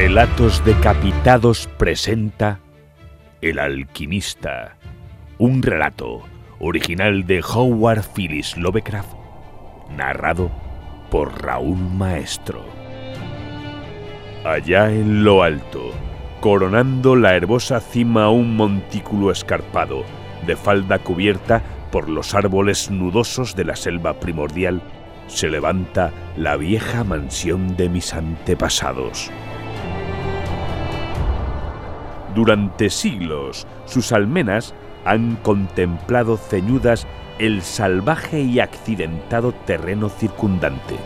Relatos Decapitados presenta El alquimista, un relato original de Howard Phillips Lovecraft, narrado por Raúl Maestro. Allá en lo alto, coronando la herbosa cima un montículo escarpado, de falda cubierta por los árboles nudosos de la selva primordial, se levanta la vieja mansión de mis antepasados. Durante siglos, sus almenas han contemplado ceñudas el salvaje y accidentado terreno circundante,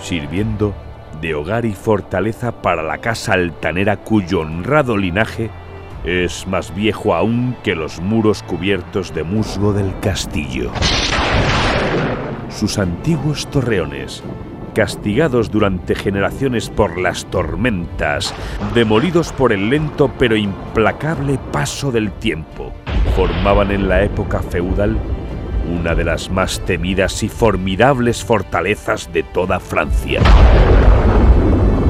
sirviendo de hogar y fortaleza para la casa altanera cuyo honrado linaje es más viejo aún que los muros cubiertos de musgo del castillo. Sus antiguos torreones, castigados durante generaciones por las tormentas, demolidos por el lento pero implacable paso del tiempo, formaban en la época feudal una de las más temidas y formidables fortalezas de toda Francia.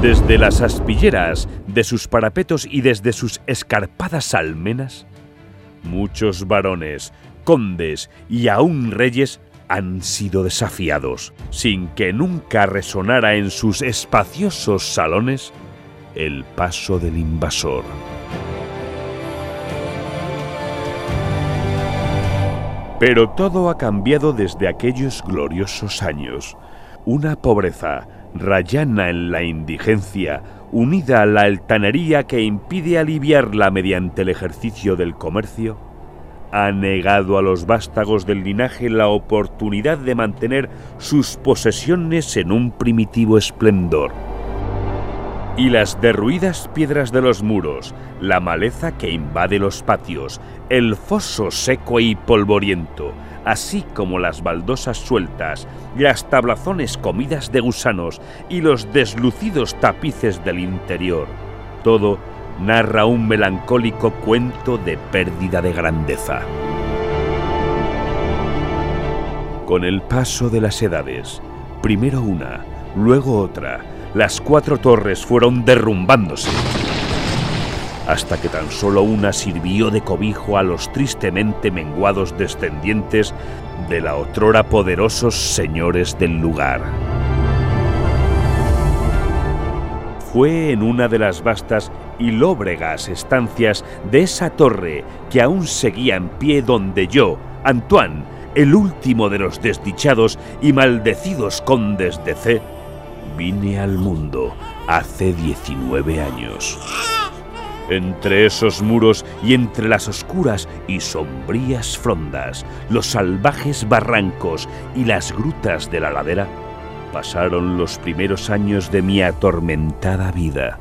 Desde las aspilleras de sus parapetos y desde sus escarpadas almenas, muchos varones, condes y aún reyes han sido desafiados, sin que nunca resonara en sus espaciosos salones el paso del invasor. Pero todo ha cambiado desde aquellos gloriosos años. Una pobreza rayana en la indigencia, unida a la altanería que impide aliviarla mediante el ejercicio del comercio, ha negado a los vástagos del linaje la oportunidad de mantener sus posesiones en un primitivo esplendor. Y las derruidas piedras de los muros, la maleza que invade los patios, el foso seco y polvoriento, así como las baldosas sueltas, las tablazones comidas de gusanos y los deslucidos tapices del interior, todo narra un melancólico cuento de pérdida de grandeza. Con el paso de las edades, primero una, luego otra, las cuatro torres fueron derrumbándose, hasta que tan solo una sirvió de cobijo a los tristemente menguados descendientes de la otrora poderosos señores del lugar. Fue en una de las vastas y lóbregas estancias de esa torre que aún seguía en pie donde yo, Antoine, el último de los desdichados y maldecidos condes de C, vine al mundo hace 19 años. Entre esos muros y entre las oscuras y sombrías frondas, los salvajes barrancos y las grutas de la ladera, pasaron los primeros años de mi atormentada vida.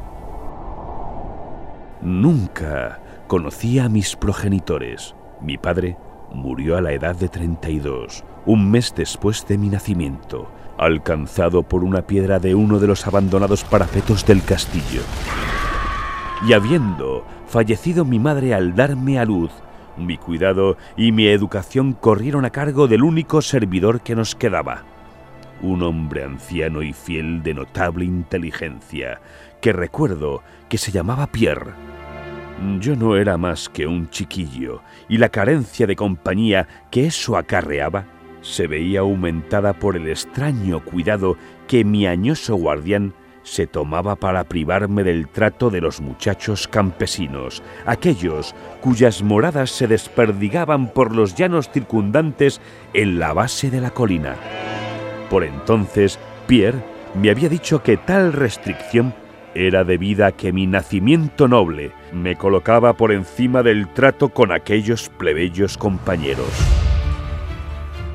Nunca conocí a mis progenitores. Mi padre murió a la edad de 32, un mes después de mi nacimiento, alcanzado por una piedra de uno de los abandonados parapetos del castillo. Y habiendo fallecido mi madre al darme a luz, mi cuidado y mi educación corrieron a cargo del único servidor que nos quedaba, un hombre anciano y fiel de notable inteligencia, que recuerdo que se llamaba Pierre yo no era más que un chiquillo, y la carencia de compañía que eso acarreaba se veía aumentada por el extraño cuidado que mi añoso guardián se tomaba para privarme del trato de los muchachos campesinos, aquellos cuyas moradas se desperdigaban por los llanos circundantes en la base de la colina. Por entonces, Pierre me había dicho que tal restricción era debida a que mi nacimiento noble me colocaba por encima del trato con aquellos plebeyos compañeros.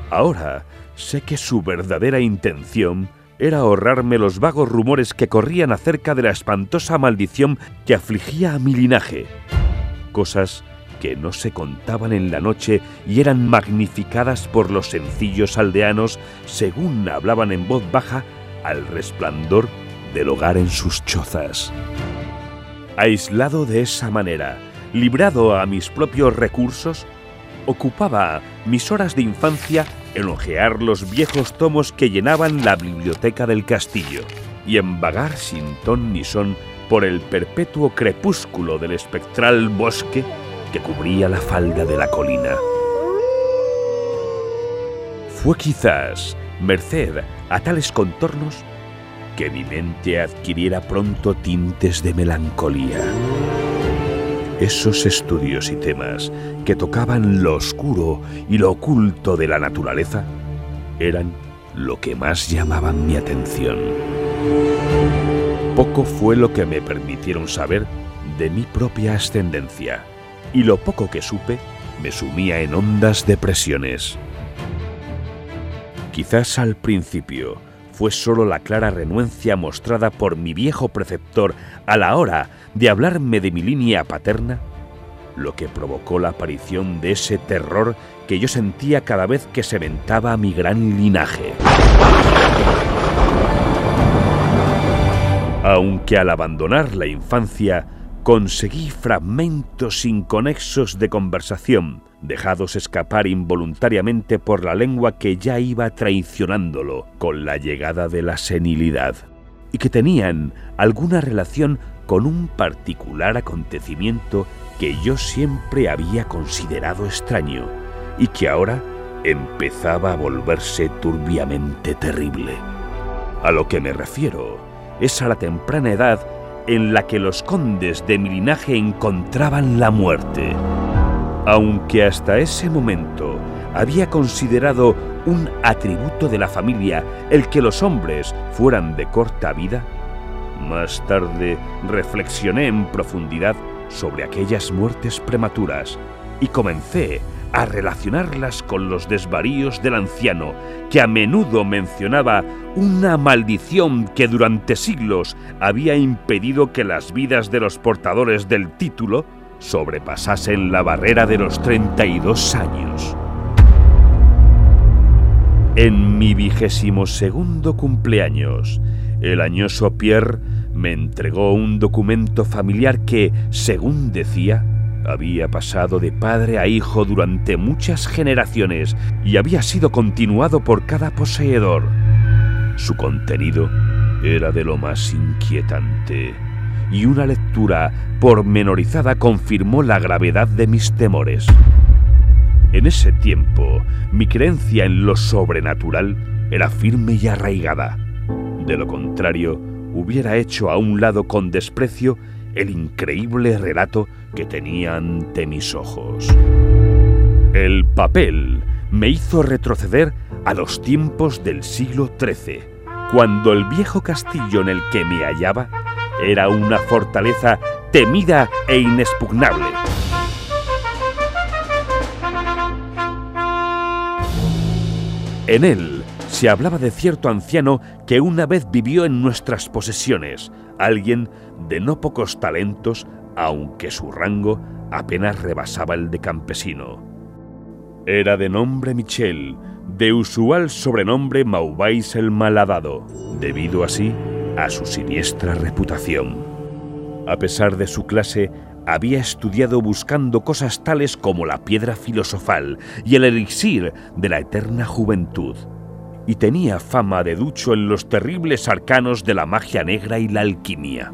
Ahora sé que su verdadera intención era ahorrarme los vagos rumores que corrían acerca de la espantosa maldición que afligía a mi linaje. Cosas que no se contaban en la noche y eran magnificadas por los sencillos aldeanos según hablaban en voz baja al resplandor del hogar en sus chozas. Aislado de esa manera, librado a mis propios recursos, ocupaba mis horas de infancia en ojear los viejos tomos que llenaban la biblioteca del castillo y en vagar sin ton ni son por el perpetuo crepúsculo del espectral bosque que cubría la falda de la colina. Fue quizás merced a tales contornos que mi mente adquiriera pronto tintes de melancolía. Esos estudios y temas que tocaban lo oscuro y lo oculto de la naturaleza eran lo que más llamaban mi atención. Poco fue lo que me permitieron saber de mi propia ascendencia, y lo poco que supe me sumía en hondas depresiones. Quizás al principio fue solo la clara renuencia mostrada por mi viejo preceptor a la hora de hablarme de mi línea paterna lo que provocó la aparición de ese terror que yo sentía cada vez que se ventaba mi gran linaje. Aunque al abandonar la infancia conseguí fragmentos inconexos de conversación, dejados escapar involuntariamente por la lengua que ya iba traicionándolo con la llegada de la senilidad, y que tenían alguna relación con un particular acontecimiento que yo siempre había considerado extraño y que ahora empezaba a volverse turbiamente terrible. A lo que me refiero es a la temprana edad en la que los condes de mi linaje encontraban la muerte. Aunque hasta ese momento había considerado un atributo de la familia el que los hombres fueran de corta vida, más tarde reflexioné en profundidad sobre aquellas muertes prematuras y comencé a relacionarlas con los desvaríos del anciano, que a menudo mencionaba una maldición que durante siglos había impedido que las vidas de los portadores del título sobrepasasen la barrera de los 32 años. En mi vigésimo segundo cumpleaños, el añoso Pierre me entregó un documento familiar que, según decía, había pasado de padre a hijo durante muchas generaciones y había sido continuado por cada poseedor. Su contenido era de lo más inquietante y una lectura pormenorizada confirmó la gravedad de mis temores. En ese tiempo, mi creencia en lo sobrenatural era firme y arraigada. De lo contrario, hubiera hecho a un lado con desprecio el increíble relato que tenía ante mis ojos. El papel me hizo retroceder a los tiempos del siglo XIII, cuando el viejo castillo en el que me hallaba era una fortaleza temida e inexpugnable. En él se hablaba de cierto anciano que una vez vivió en nuestras posesiones, alguien de no pocos talentos, aunque su rango apenas rebasaba el de campesino. Era de nombre Michel, de usual sobrenombre Maubais el Malhadado, debido así a su siniestra reputación. A pesar de su clase, había estudiado buscando cosas tales como la piedra filosofal y el elixir de la eterna juventud y tenía fama de ducho en los terribles arcanos de la magia negra y la alquimia.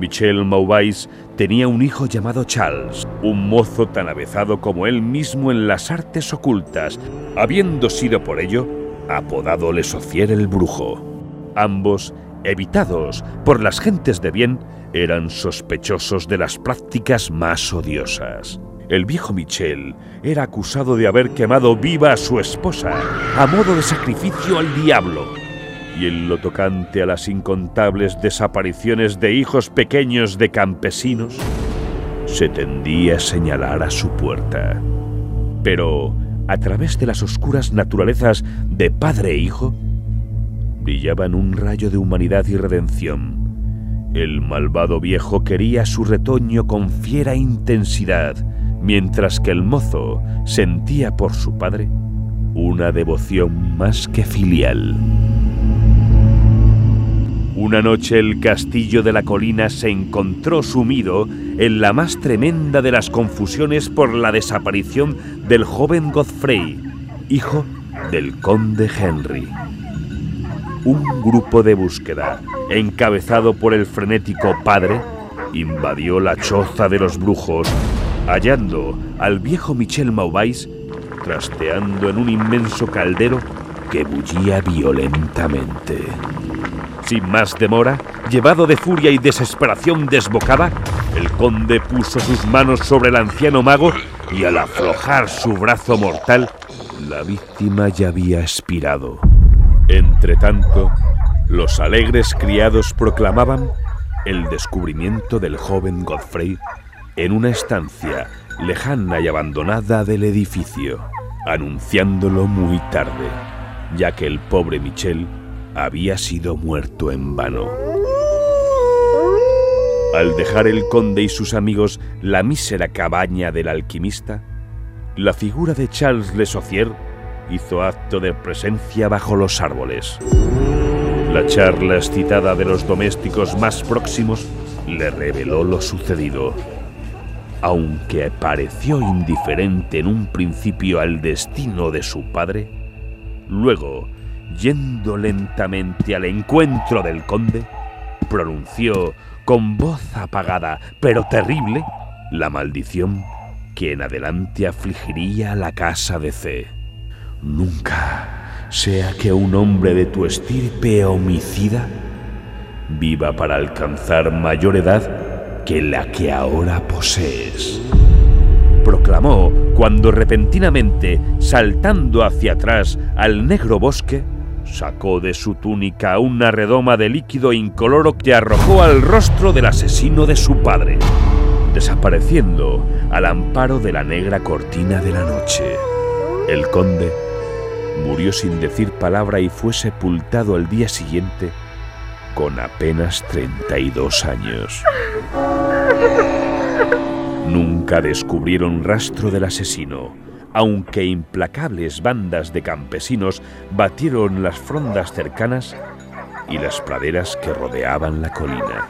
Michel Maubais tenía un hijo llamado Charles, un mozo tan avezado como él mismo en las artes ocultas, habiendo sido por ello apodado Le Socier el Brujo. Ambos, evitados por las gentes de bien, eran sospechosos de las prácticas más odiosas el viejo Michel era acusado de haber quemado viva a su esposa a modo de sacrificio al diablo. Y en lo tocante a las incontables desapariciones de hijos pequeños de campesinos, se tendía a señalar a su puerta. Pero, a través de las oscuras naturalezas de padre e hijo, brillaban un rayo de humanidad y redención. El malvado viejo quería su retoño con fiera intensidad, mientras que el mozo sentía por su padre una devoción más que filial. Una noche el castillo de la colina se encontró sumido en la más tremenda de las confusiones por la desaparición del joven Godfrey, hijo del conde Henry. un grupo de búsqueda, encabezado por el frenético padre, invadió la choza de los brujos, hallando al viejo Michel Maubais trasteando en un inmenso caldero que bullía violentamente. Sin más demora, llevado de furia y desesperación desbocada, el conde puso sus manos sobre el anciano mago y al aflojar su brazo mortal, la víctima ya había expirado. Entretanto, los alegres criados proclamaban el descubrimiento del joven Godfrey en una estancia lejana y abandonada del edificio, anunciándolo muy tarde, ya que el pobre Michel había sido muerto en vano. Al dejar el conde y sus amigos la mísera cabaña del alquimista, la figura de Charles Le Saucier hizo acto de presencia bajo los árboles. La charla excitada de los domésticos más próximos le reveló lo sucedido. Aunque pareció indiferente en un principio al destino de su padre, luego, yendo lentamente al encuentro del conde, pronunció con voz apagada pero terrible la maldición que en adelante afligiría la casa de C. Nunca sea que un hombre de tu estirpe homicida viva para alcanzar mayor edad que la que ahora posees. Proclamó cuando repentinamente, saltando hacia atrás al negro bosque, sacó de su túnica una redoma de líquido incoloro que arrojó al rostro del asesino de su padre, desapareciendo al amparo de la negra cortina de la noche. El conde murió sin decir palabra y fue sepultado al día siguiente con apenas 32 años. Nunca descubrieron rastro del asesino, aunque implacables bandas de campesinos batieron las frondas cercanas y las praderas que rodeaban la colina.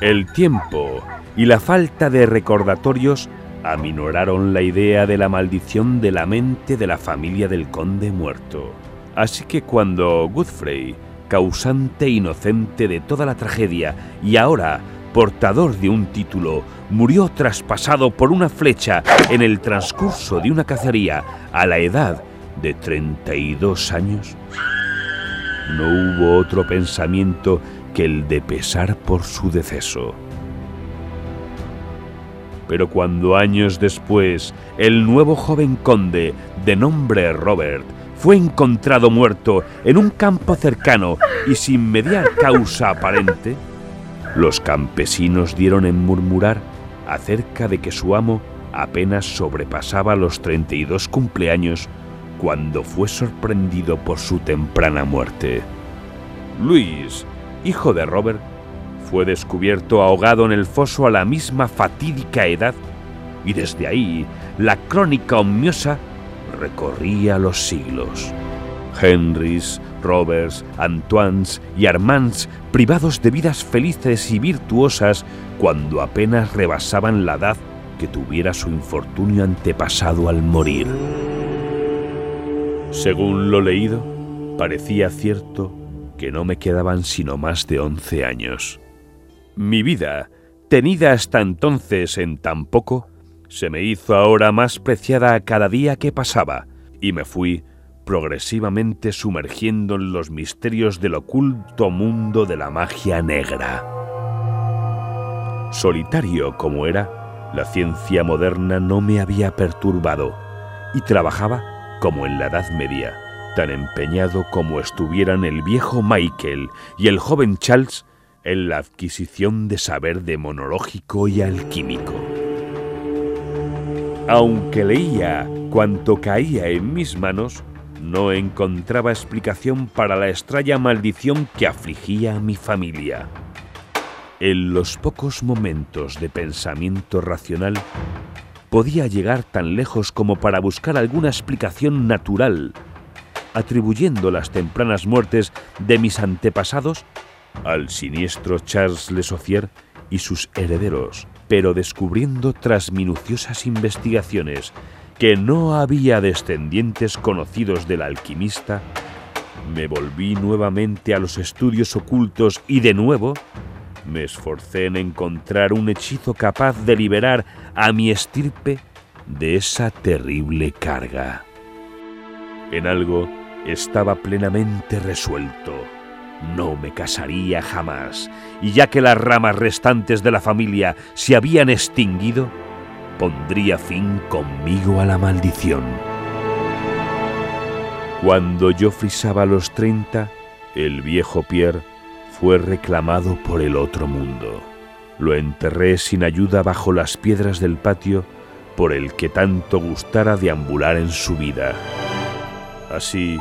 El tiempo y la falta de recordatorios aminoraron la idea de la maldición de la mente de la familia del conde muerto. Así que cuando Godfrey, causante inocente de toda la tragedia y ahora portador de un título, murió traspasado por una flecha en el transcurso de una cacería a la edad de 32 años, no hubo otro pensamiento que el de pesar por su deceso. Pero cuando años después el nuevo joven conde, de nombre Robert, fue encontrado muerto en un campo cercano y sin mediar causa aparente, los campesinos dieron en murmurar acerca de que su amo apenas sobrepasaba los 32 cumpleaños cuando fue sorprendido por su temprana muerte. Luis, hijo de Robert, fue descubierto ahogado en el foso a la misma fatídica edad y desde ahí la crónica omniosa recorría los siglos. Henrys, Roberts, Antoines y Armands privados de vidas felices y virtuosas cuando apenas rebasaban la edad que tuviera su infortunio antepasado al morir. Según lo leído, parecía cierto que no me quedaban sino más de once años. Mi vida, tenida hasta entonces en tan poco, se me hizo ahora más preciada a cada día que pasaba, y me fui progresivamente sumergiendo en los misterios del oculto mundo de la magia negra. Solitario como era, la ciencia moderna no me había perturbado, y trabajaba como en la Edad Media, tan empeñado como estuvieran el viejo Michael y el joven Charles en la adquisición de saber demonológico y alquímico. Aunque leía cuanto caía en mis manos, no encontraba explicación para la extraña maldición que afligía a mi familia. En los pocos momentos de pensamiento racional, podía llegar tan lejos como para buscar alguna explicación natural, atribuyendo las tempranas muertes de mis antepasados al siniestro Charles Le Saucier y sus herederos, pero descubriendo tras minuciosas investigaciones que no había descendientes conocidos del alquimista, me volví nuevamente a los estudios ocultos y de nuevo me esforcé en encontrar un hechizo capaz de liberar a mi estirpe de esa terrible carga. En algo estaba plenamente resuelto. No me casaría jamás, y ya que las ramas restantes de la familia se habían extinguido, pondría fin conmigo a la maldición. Cuando yo frisaba los treinta, el viejo Pierre fue reclamado por el otro mundo. Lo enterré sin ayuda bajo las piedras del patio por el que tanto gustara deambular en su vida. Así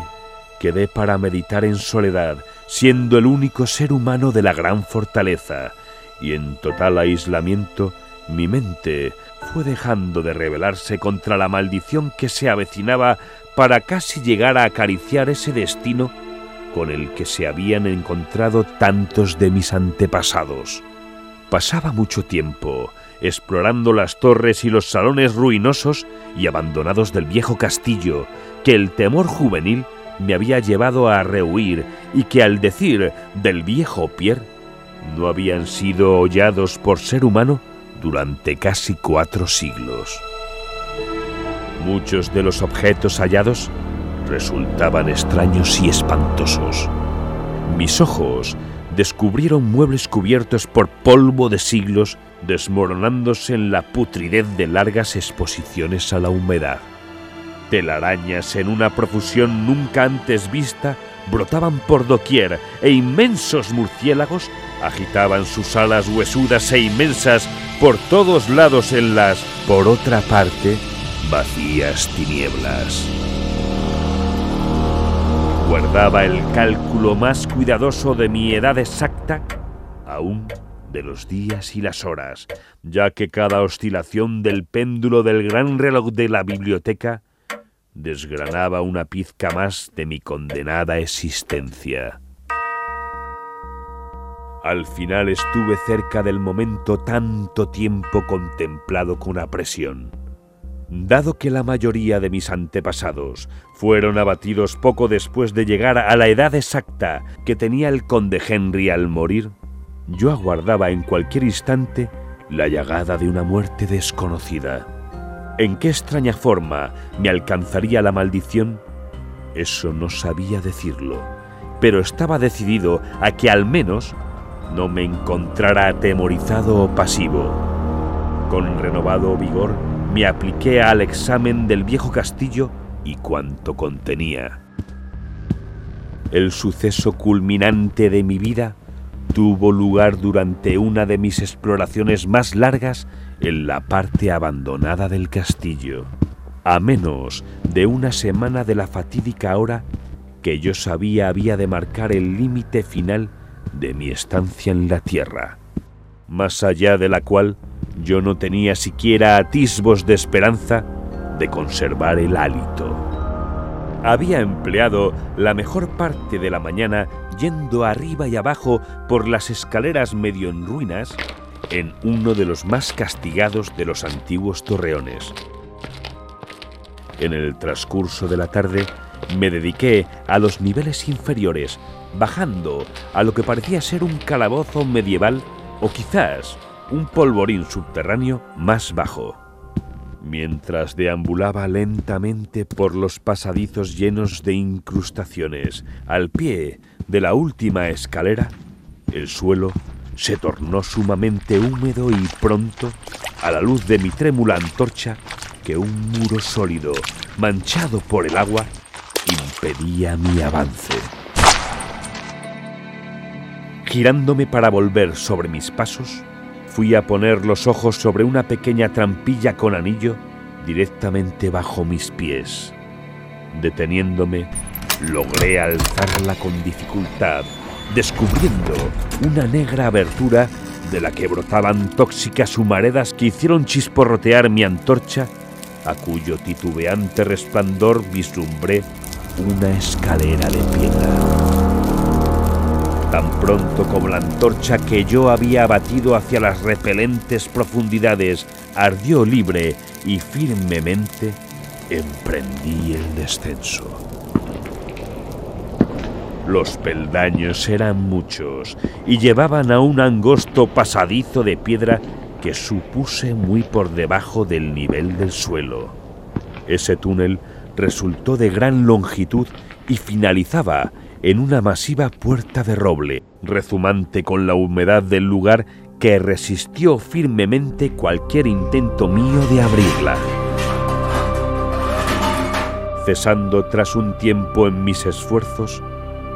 quedé para meditar en soledad, siendo el único ser humano de la gran fortaleza, y en total aislamiento mi mente fue dejando de rebelarse contra la maldición que se avecinaba para casi llegar a acariciar ese destino con el que se habían encontrado tantos de mis antepasados. Pasaba mucho tiempo explorando las torres y los salones ruinosos y abandonados del viejo castillo, que el temor juvenil me había llevado a rehuir y que al decir del viejo Pierre no habían sido hollados por ser humano durante casi cuatro siglos. Muchos de los objetos hallados resultaban extraños y espantosos. Mis ojos descubrieron muebles cubiertos por polvo de siglos desmoronándose en la putridez de largas exposiciones a la humedad. Telarañas en una profusión nunca antes vista brotaban por doquier e inmensos murciélagos agitaban sus alas huesudas e inmensas por todos lados en las, por otra parte, vacías tinieblas. Guardaba el cálculo más cuidadoso de mi edad exacta, aún de los días y las horas, ya que cada oscilación del péndulo del gran reloj de la biblioteca desgranaba una pizca más de mi condenada existencia. Al final estuve cerca del momento tanto tiempo contemplado con apresión. Dado que la mayoría de mis antepasados fueron abatidos poco después de llegar a la edad exacta que tenía el conde Henry al morir, yo aguardaba en cualquier instante la llegada de una muerte desconocida. ¿En qué extraña forma me alcanzaría la maldición? Eso no sabía decirlo, pero estaba decidido a que al menos no me encontrara atemorizado o pasivo. Con renovado vigor me apliqué al examen del viejo castillo y cuanto contenía. El suceso culminante de mi vida tuvo lugar durante una de mis exploraciones más largas en la parte abandonada del castillo, a menos de una semana de la fatídica hora que yo sabía había de marcar el límite final de mi estancia en la tierra, más allá de la cual yo no tenía siquiera atisbos de esperanza de conservar el hálito. Había empleado la mejor parte de la mañana yendo arriba y abajo por las escaleras medio en ruinas en uno de los más castigados de los antiguos torreones. En el transcurso de la tarde me dediqué a los niveles inferiores, bajando a lo que parecía ser un calabozo medieval o quizás un polvorín subterráneo más bajo. Mientras deambulaba lentamente por los pasadizos llenos de incrustaciones, al pie de la última escalera, el suelo se tornó sumamente húmedo y pronto, a la luz de mi trémula antorcha, que un muro sólido, manchado por el agua, impedía mi avance. Girándome para volver sobre mis pasos, Fui a poner los ojos sobre una pequeña trampilla con anillo directamente bajo mis pies. Deteniéndome, logré alzarla con dificultad, descubriendo una negra abertura de la que brotaban tóxicas humaredas que hicieron chisporrotear mi antorcha, a cuyo titubeante resplandor vislumbré una escalera de piedra. Tan pronto como la antorcha que yo había abatido hacia las repelentes profundidades ardió libre y firmemente, emprendí el descenso. Los peldaños eran muchos y llevaban a un angosto pasadizo de piedra que supuse muy por debajo del nivel del suelo. Ese túnel resultó de gran longitud y finalizaba en una masiva puerta de roble, rezumante con la humedad del lugar que resistió firmemente cualquier intento mío de abrirla. Cesando tras un tiempo en mis esfuerzos,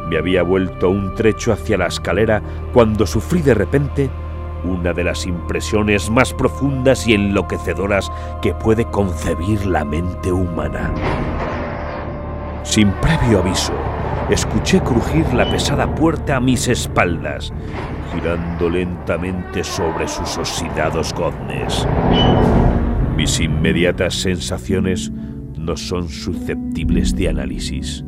me había vuelto un trecho hacia la escalera cuando sufrí de repente una de las impresiones más profundas y enloquecedoras que puede concebir la mente humana. Sin previo aviso, escuché crujir la pesada puerta a mis espaldas, girando lentamente sobre sus oxidados goznes. Mis inmediatas sensaciones no son susceptibles de análisis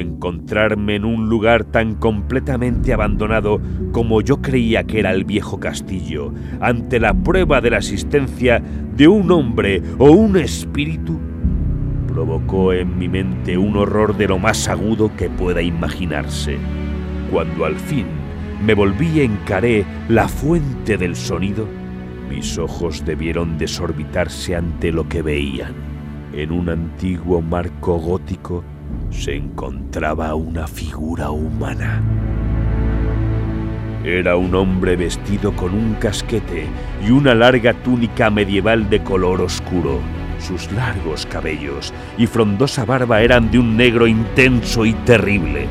encontrarme en un lugar tan completamente abandonado como yo creía que era el viejo castillo, ante la prueba de la existencia de un hombre o un espíritu, provocó en mi mente un horror de lo más agudo que pueda imaginarse. Cuando al fin me volví y encaré la fuente del sonido, mis ojos debieron desorbitarse ante lo que veían. En un antiguo marco gótico se encontraba una figura humana. Era un hombre vestido con un casquete y una larga túnica medieval de color oscuro. Sus largos cabellos y frondosa barba eran de un negro intenso y terrible.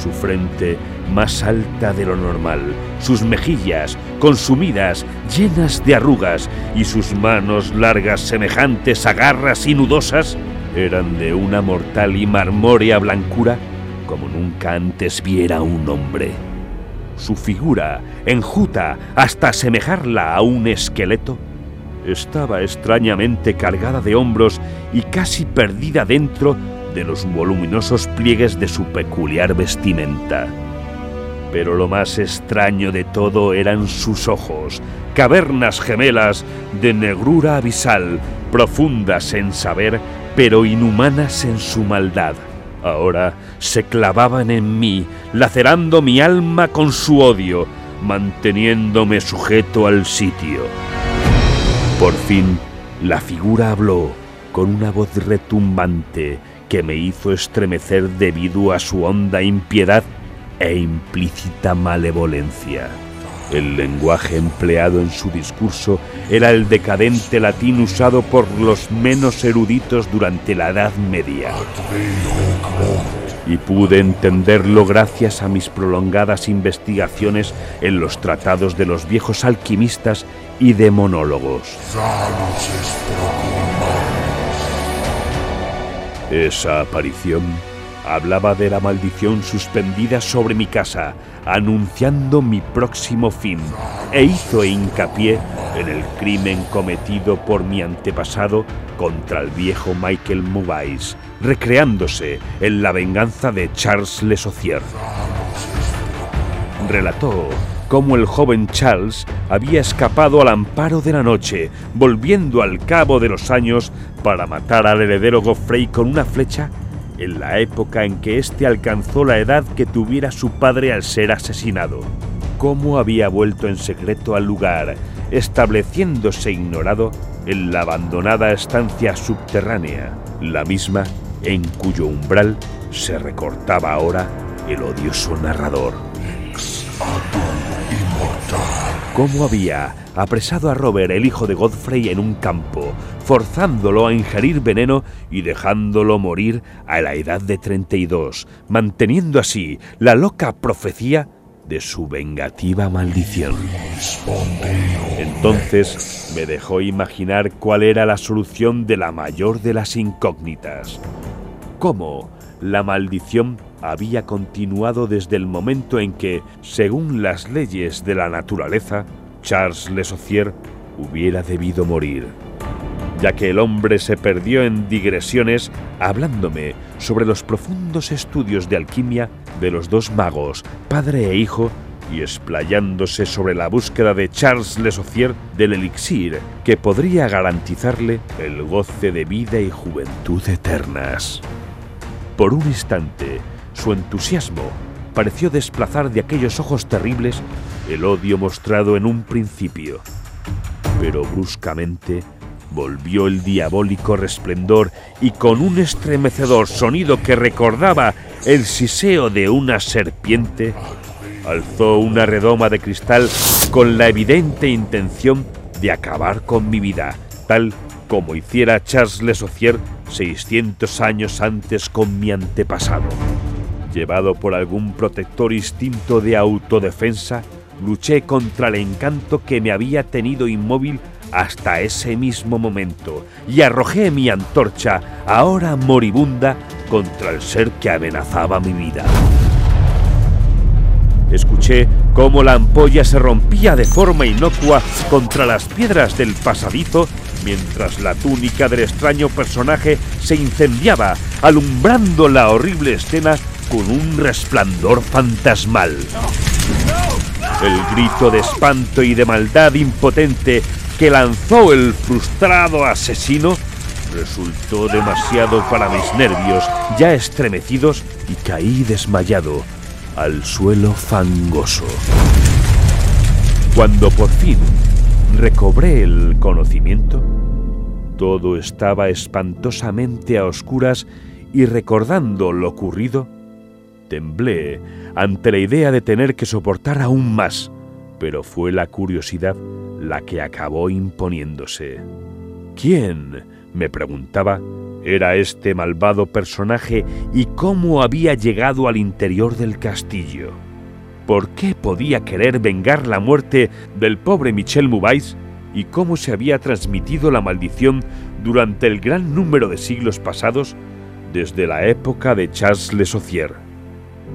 Su frente más alta de lo normal, sus mejillas consumidas, llenas de arrugas, y sus manos largas semejantes a garras y nudosas, eran de una mortal y marmórea blancura como nunca antes viera un hombre. Su figura, enjuta hasta asemejarla a un esqueleto, estaba extrañamente cargada de hombros y casi perdida dentro de los voluminosos pliegues de su peculiar vestimenta. Pero lo más extraño de todo eran sus ojos, cavernas gemelas de negrura abisal, profundas en saber pero inhumanas en su maldad. Ahora se clavaban en mí, lacerando mi alma con su odio, manteniéndome sujeto al sitio. Por fin, la figura habló con una voz retumbante que me hizo estremecer debido a su honda impiedad e implícita malevolencia. El lenguaje empleado en su discurso era el decadente latín usado por los menos eruditos durante la Edad Media. Y pude entenderlo gracias a mis prolongadas investigaciones en los tratados de los viejos alquimistas y demonólogos. Esa aparición hablaba de la maldición suspendida sobre mi casa, anunciando mi próximo fin, e hizo hincapié en el crimen cometido por mi antepasado contra el viejo Michael Mubais, recreándose en la venganza de Charles Le Saucier. Relató cómo el joven Charles había escapado al amparo de la noche, volviendo al cabo de los años para matar al heredero Goffrey con una flecha en la época en que éste alcanzó la edad que tuviera su padre al ser asesinado. Cómo había vuelto en secreto al lugar, estableciéndose ignorado en la abandonada estancia subterránea, la misma en cuyo umbral se recortaba ahora el odioso narrador. Cómo había apresado a Robert, el hijo de Godfrey, en un campo, forzándolo a ingerir veneno y dejándolo morir a la edad de 32, manteniendo así la loca profecía de su vengativa maldición. Entonces me dejó imaginar cuál era la solución de la mayor de las incógnitas. Cómo la maldición había continuado desde el momento en que, según las leyes de la naturaleza, Charles Le Saucier hubiera debido morir, ya que el hombre se perdió en digresiones hablándome sobre los profundos estudios de alquimia de los dos magos, padre e hijo, y explayándose sobre la búsqueda de Charles Le del elixir que podría garantizarle el goce de vida y juventud eternas. Por un instante, su entusiasmo pareció desplazar de aquellos ojos terribles el odio mostrado en un principio. Pero bruscamente volvió el diabólico resplendor y con un estremecedor sonido que recordaba el siseo de una serpiente, alzó una redoma de cristal con la evidente intención de acabar con mi vida, tal como hiciera Charles Le Saucier 600 años antes con mi antepasado. Llevado por algún protector instinto de autodefensa, luché contra el encanto que me había tenido inmóvil hasta ese mismo momento y arrojé mi antorcha, ahora moribunda, contra el ser que amenazaba mi vida. Escuché cómo la ampolla se rompía de forma inocua contra las piedras del pasadizo mientras la túnica del extraño personaje se incendiaba, alumbrando la horrible escena con un resplandor fantasmal. El grito de espanto y de maldad impotente que lanzó el frustrado asesino resultó demasiado para mis nervios, ya estremecidos, y caí desmayado al suelo fangoso. Cuando por fin recobré el conocimiento, todo estaba espantosamente a oscuras y recordando lo ocurrido, temblé ante la idea de tener que soportar aún más, pero fue la curiosidad la que acabó imponiéndose. ¿Quién, me preguntaba, era este malvado personaje y cómo había llegado al interior del castillo? ¿Por qué podía querer vengar la muerte del pobre Michel Moubais y cómo se había transmitido la maldición durante el gran número de siglos pasados desde la época de Charles Le Saucier?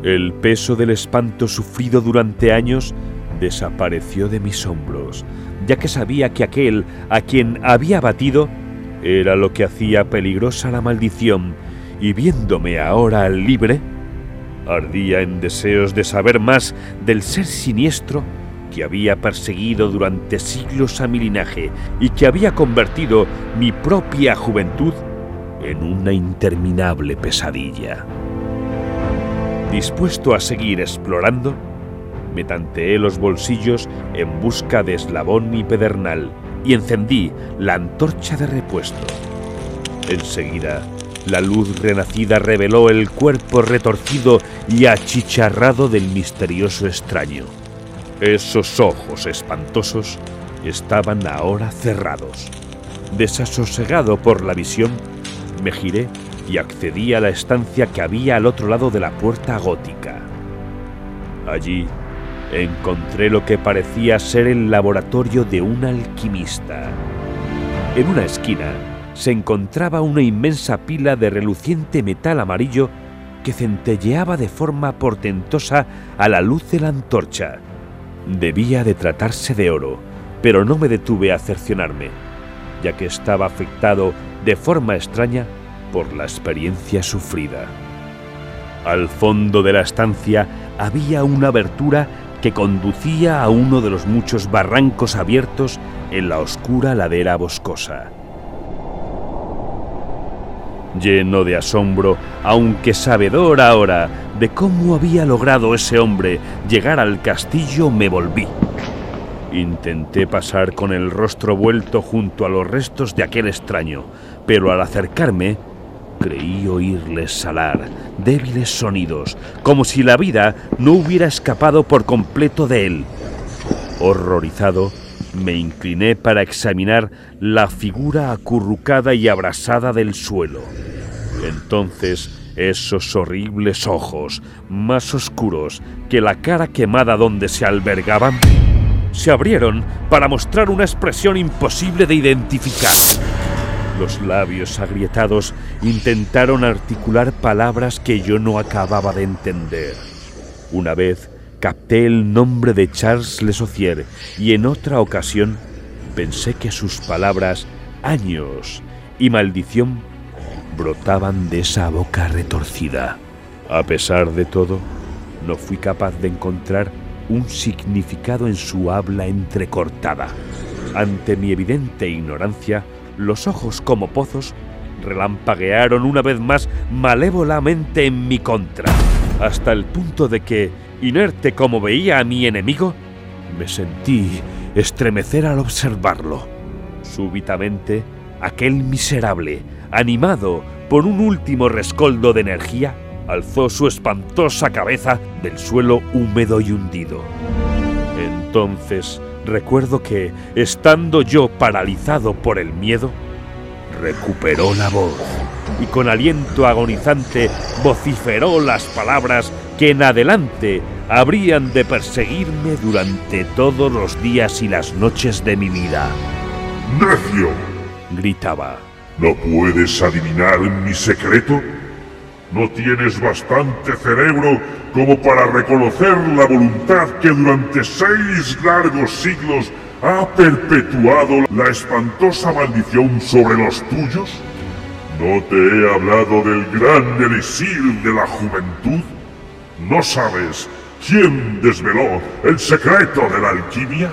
El peso del espanto sufrido durante años desapareció de mis hombros, ya que sabía que aquel a quien había batido era lo que hacía peligrosa la maldición, y viéndome ahora libre, ardía en deseos de saber más del ser siniestro que había perseguido durante siglos a mi linaje y que había convertido mi propia juventud en una interminable pesadilla. Dispuesto a seguir explorando, me tanteé los bolsillos en busca de eslabón y pedernal y encendí la antorcha de repuesto. Enseguida, la luz renacida reveló el cuerpo retorcido y achicharrado del misterioso extraño. Esos ojos espantosos estaban ahora cerrados. Desasosegado por la visión, me giré y accedí a la estancia que había al otro lado de la puerta gótica. Allí encontré lo que parecía ser el laboratorio de un alquimista. En una esquina se encontraba una inmensa pila de reluciente metal amarillo que centelleaba de forma portentosa a la luz de la antorcha. Debía de tratarse de oro, pero no me detuve a cercionarme, ya que estaba afectado de forma extraña por la experiencia sufrida. Al fondo de la estancia había una abertura que conducía a uno de los muchos barrancos abiertos en la oscura ladera boscosa. Lleno de asombro, aunque sabedor ahora de cómo había logrado ese hombre llegar al castillo, me volví. Intenté pasar con el rostro vuelto junto a los restos de aquel extraño, pero al acercarme Creí oírles salar débiles sonidos, como si la vida no hubiera escapado por completo de él. Horrorizado, me incliné para examinar la figura acurrucada y abrasada del suelo. Entonces, esos horribles ojos, más oscuros que la cara quemada donde se albergaban, se abrieron para mostrar una expresión imposible de identificar. Los labios agrietados intentaron articular palabras que yo no acababa de entender. Una vez capté el nombre de Charles Le Saucier y en otra ocasión pensé que sus palabras años y maldición brotaban de esa boca retorcida. A pesar de todo, no fui capaz de encontrar un significado en su habla entrecortada. Ante mi evidente ignorancia, los ojos como pozos relampaguearon una vez más malévolamente en mi contra, hasta el punto de que, inerte como veía a mi enemigo, me sentí estremecer al observarlo. Súbitamente, aquel miserable, animado por un último rescoldo de energía, alzó su espantosa cabeza del suelo húmedo y hundido. Entonces recuerdo que, estando yo paralizado por el miedo, recuperó la voz y con aliento agonizante vociferó las palabras que en adelante habrían de perseguirme durante todos los días y las noches de mi vida. ¡Necio! gritaba. ¿No puedes adivinar mi secreto? ¿No tienes bastante cerebro como para reconocer la voluntad que durante seis largos siglos ha perpetuado la espantosa maldición sobre los tuyos? ¿No te he hablado del gran elixir de la juventud? ¿No sabes quién desveló el secreto de la alquimia?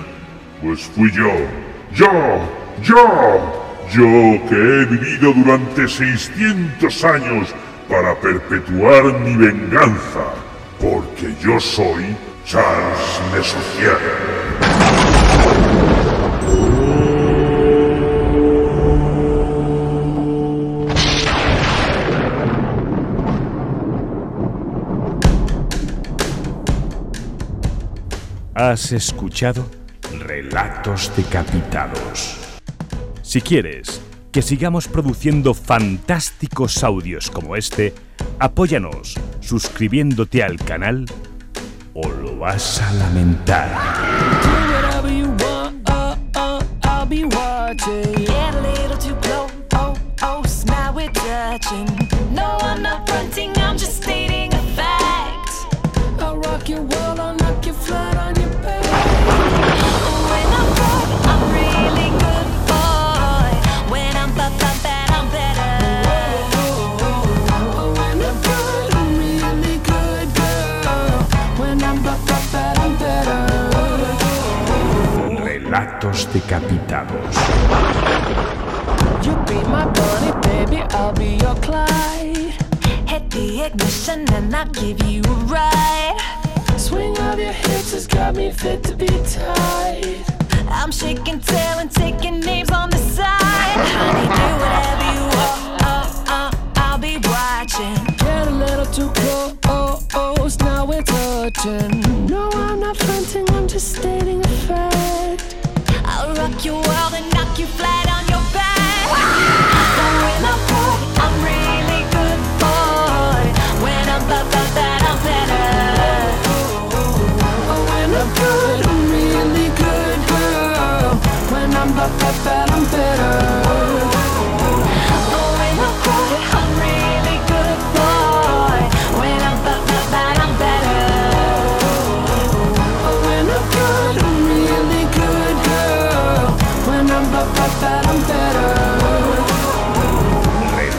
Pues fui yo, yo, yo, yo que he vivido durante 600 años para perpetuar mi venganza, porque yo soy Charles Mesocier. Has escuchado Relatos Decapitados. Si quieres que sigamos produciendo fantásticos audios como este, apóyanos suscribiéndote al canal o lo vas a lamentar. Rock your world, I'll knock you flat on your back. When I'm good, I'm really good boy. When I'm bad, bad, bad, I'm better. Oh, when I'm good, I'm really good, girl. When I'm bad, bad, bad, I'm better. Relatos Decapitados. You be my bunny, baby, I'll be your Clyde. The ignition and I'll give you a ride. Swing of your hips has got me fit to be tied. I'm shaking tail and taking names on the side. Honey, do whatever you want, oh, oh, I'll be watching. Get a little too close, now we're touching. No, I'm not fronting, I'm just stating a fact. I'll rock your world and knock you flat on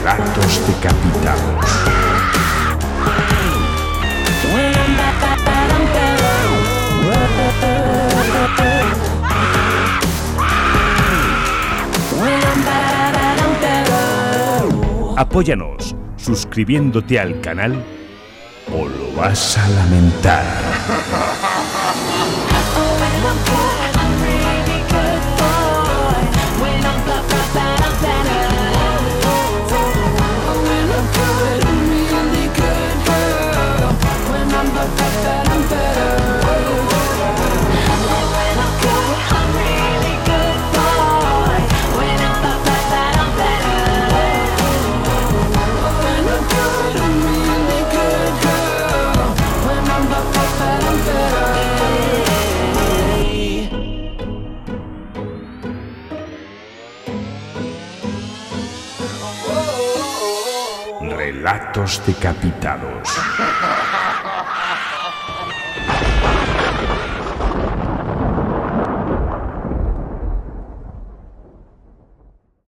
Relatos Decapitados. When Apóyanos suscribiéndote al canal o lo vas a lamentar. Decapitados.